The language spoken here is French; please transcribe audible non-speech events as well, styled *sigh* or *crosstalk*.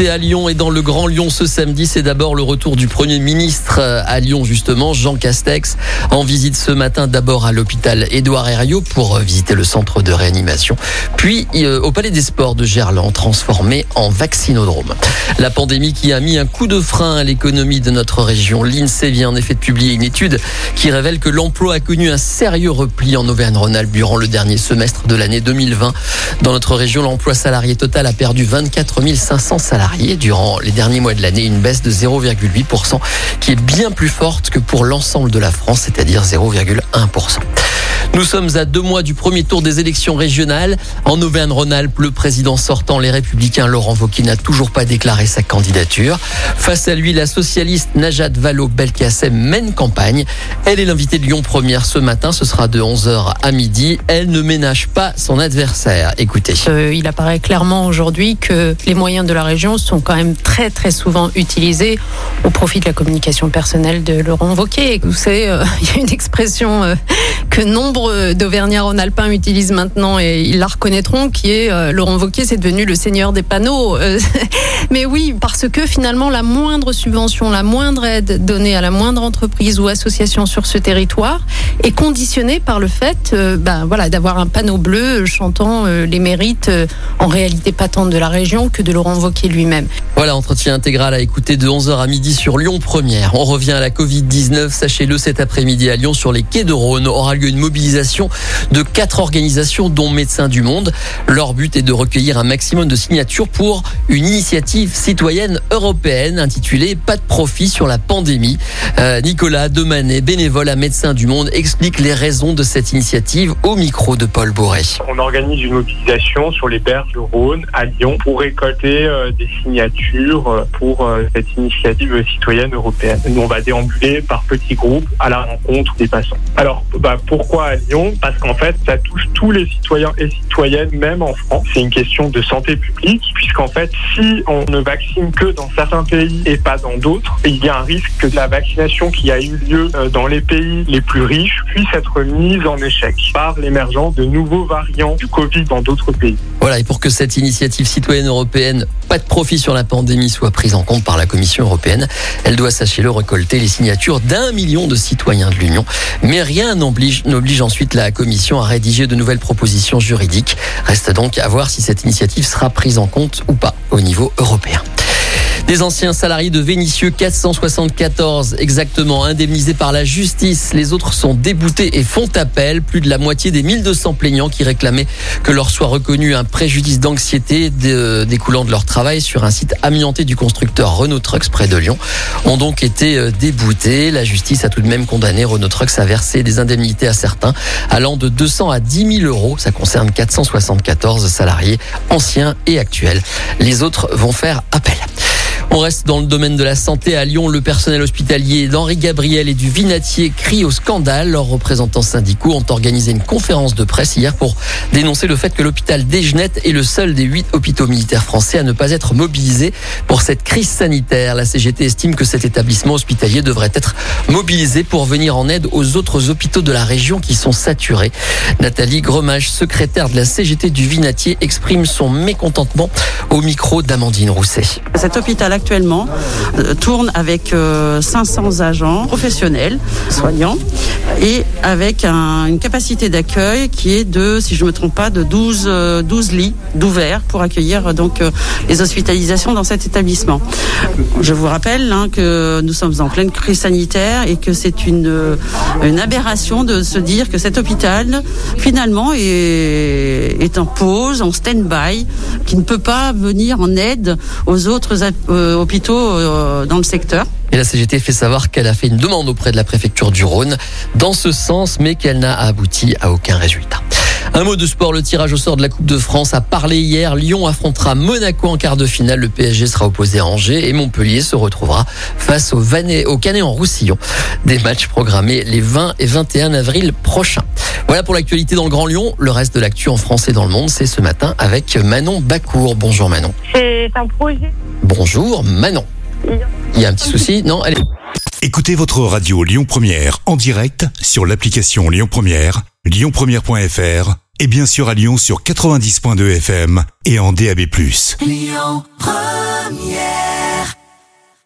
À Lyon et dans le Grand Lyon ce samedi, c'est d'abord le retour du Premier ministre à Lyon justement, Jean Castex, en visite ce matin d'abord à l'hôpital Édouard Herriot pour visiter le centre de réanimation, puis euh, au Palais des Sports de Gerland, transformé en vaccinodrome. La pandémie qui a mis un coup de frein à l'économie de notre région, l'INSEE vient en effet de publier une étude qui révèle que l'emploi a connu un sérieux repli en Auvergne-Rhône-Alpes durant le dernier semestre de l'année 2020. Dans notre région, l'emploi salarié total a perdu 24 500 salariés durant les derniers mois de l'année, une baisse de 0,8% qui est bien plus forte que pour l'ensemble de la France, c'est-à-dire 0,1%. Nous sommes à deux mois du premier tour des élections régionales. En Auvergne-Rhône-Alpes, le président sortant, les Républicains, Laurent Wauquiez, n'a toujours pas déclaré sa candidature. Face à lui, la socialiste Najat Vallaud-Belkacem mène campagne. Elle est l'invitée de Lyon Première ce matin. Ce sera de 11h à midi. Elle ne ménage pas son adversaire. Écoutez. Euh, il apparaît clairement aujourd'hui que les moyens de la région sont quand même très très souvent utilisés au profit de la communication personnelle de Laurent Wauquiez. Vous savez, euh, *laughs* il y a une expression euh, que nombre d'Auvergnats-Rhône-Alpins utilisent maintenant et ils la reconnaîtront, qui est euh, Laurent Wauquiez, c'est devenu le seigneur des panneaux. Euh, *laughs* mais oui, parce que finalement, la moindre subvention, la moindre aide donnée à la moindre entreprise ou association sur ce territoire est conditionnée par le fait euh, ben, voilà, d'avoir un panneau bleu chantant les mérites en réalité pas tant de la région que de Laurent Wauquiez lui-même. Voilà, entretien intégral à écouter de 11h à midi sur Lyon Première. On revient à la Covid-19, sachez-le, cet après-midi à Lyon sur les quais de Rhône aura lieu une mobilisation de quatre organisations, dont Médecins du Monde. Leur but est de recueillir un maximum de signatures pour une initiative citoyenne européenne intitulée Pas de profit sur la pandémie. Euh, Nicolas Demanet, bénévole à Médecins du Monde, explique les raisons de cette initiative au micro de Paul Bourret. On organise une mobilisation sur les berges du Rhône à Lyon pour récolter euh, des signatures euh, pour cette initiative citoyenne européenne. Nous, on va déambuler par petits groupes à la rencontre des passants. Alors, bah, pourquoi Parce qu'en fait, ça touche tous les citoyens et citoyennes, même en France. C'est une question de santé publique, puisqu'en fait, si on ne vaccine que dans certains pays et pas dans d'autres, il y a un risque que la vaccination qui a eu lieu euh, dans les pays les plus riches puisse être mise en échec par l'émergence de nouveaux variants du Covid dans d'autres pays. Voilà, et pour que cette initiative citoyenne européenne, pas de profit sur la pandémie, soit prise en compte par la Commission européenne, elle doit, sachez-le, récolter les signatures d'un million de citoyens de l'Union. Mais rien n'oblige n'oblige ensuite la Commission à rédiger de nouvelles propositions juridiques. Reste donc à voir si cette initiative sera prise en compte ou pas au niveau européen. Des anciens salariés de Vénissieux, 474 exactement, indemnisés par la justice. Les autres sont déboutés et font appel. Plus de la moitié des 1200 plaignants qui réclamaient que leur soit reconnu un préjudice d'anxiété découlant de leur travail sur un site amianté du constructeur Renault Trucks près de Lyon ont donc été euh, déboutés. La justice a tout de même condamné Renault Trucks à verser des indemnités à certains allant de 200 à 10 000 euros. Ça concerne 474 salariés anciens et actuels. Les autres vont faire appel. On reste dans le domaine de la santé à Lyon. Le personnel hospitalier d'Henri Gabriel et du Vinatier crie au scandale. Leurs représentants syndicaux ont organisé une conférence de presse hier pour dénoncer le fait que l'hôpital Desgenettes est le seul des huit hôpitaux militaires français à ne pas être mobilisé pour cette crise sanitaire. La CGT estime que cet établissement hospitalier devrait être mobilisé pour venir en aide aux autres hôpitaux de la région qui sont saturés. Nathalie Gremage, secrétaire de la CGT du Vinatier, exprime son mécontentement au micro d'Amandine Rousset. Cet hôpital actuellement euh, tourne avec 500 euh, agents professionnels, soignants, et avec une capacité d'accueil qui est de, si je ne me trompe pas, de 12, 12 euh, lits d'ouverts pour accueillir donc les hospitalisations dans cet établissement. Je vous rappelle hein, que nous sommes en pleine crise sanitaire et que c'est une, aberration de se dire que cet hôpital finalement est, en pause, en stand-by, qui ne peut pas venir en aide aux autres hôpitaux euh, dans le secteur. Et la CGT fait savoir qu'elle a fait une demande auprès de la préfecture du Rhône dans ce sens, mais qu'elle n'a abouti à aucun résultat. Un mot de sport, le tirage au sort de la Coupe de France a parlé hier. Lyon affrontera Monaco en quart de finale. Le PSG sera opposé à Angers et Montpellier se retrouvera face au, au Canet en Roussillon. Des matchs programmés les 20 et 21 avril prochains. Voilà pour l'actualité dans le Grand Lyon. Le reste de l'actu en France et dans le monde, c'est ce matin avec Manon Bacour. Bonjour Manon. C'est un projet. Bonjour Manon. Il y a un petit souci Non? Allez. Écoutez votre radio Lyon Première en direct sur l'application Lyon Première, lyonpremière.fr et bien sûr à Lyon sur 90.2 FM et en DAB+. Lyon Première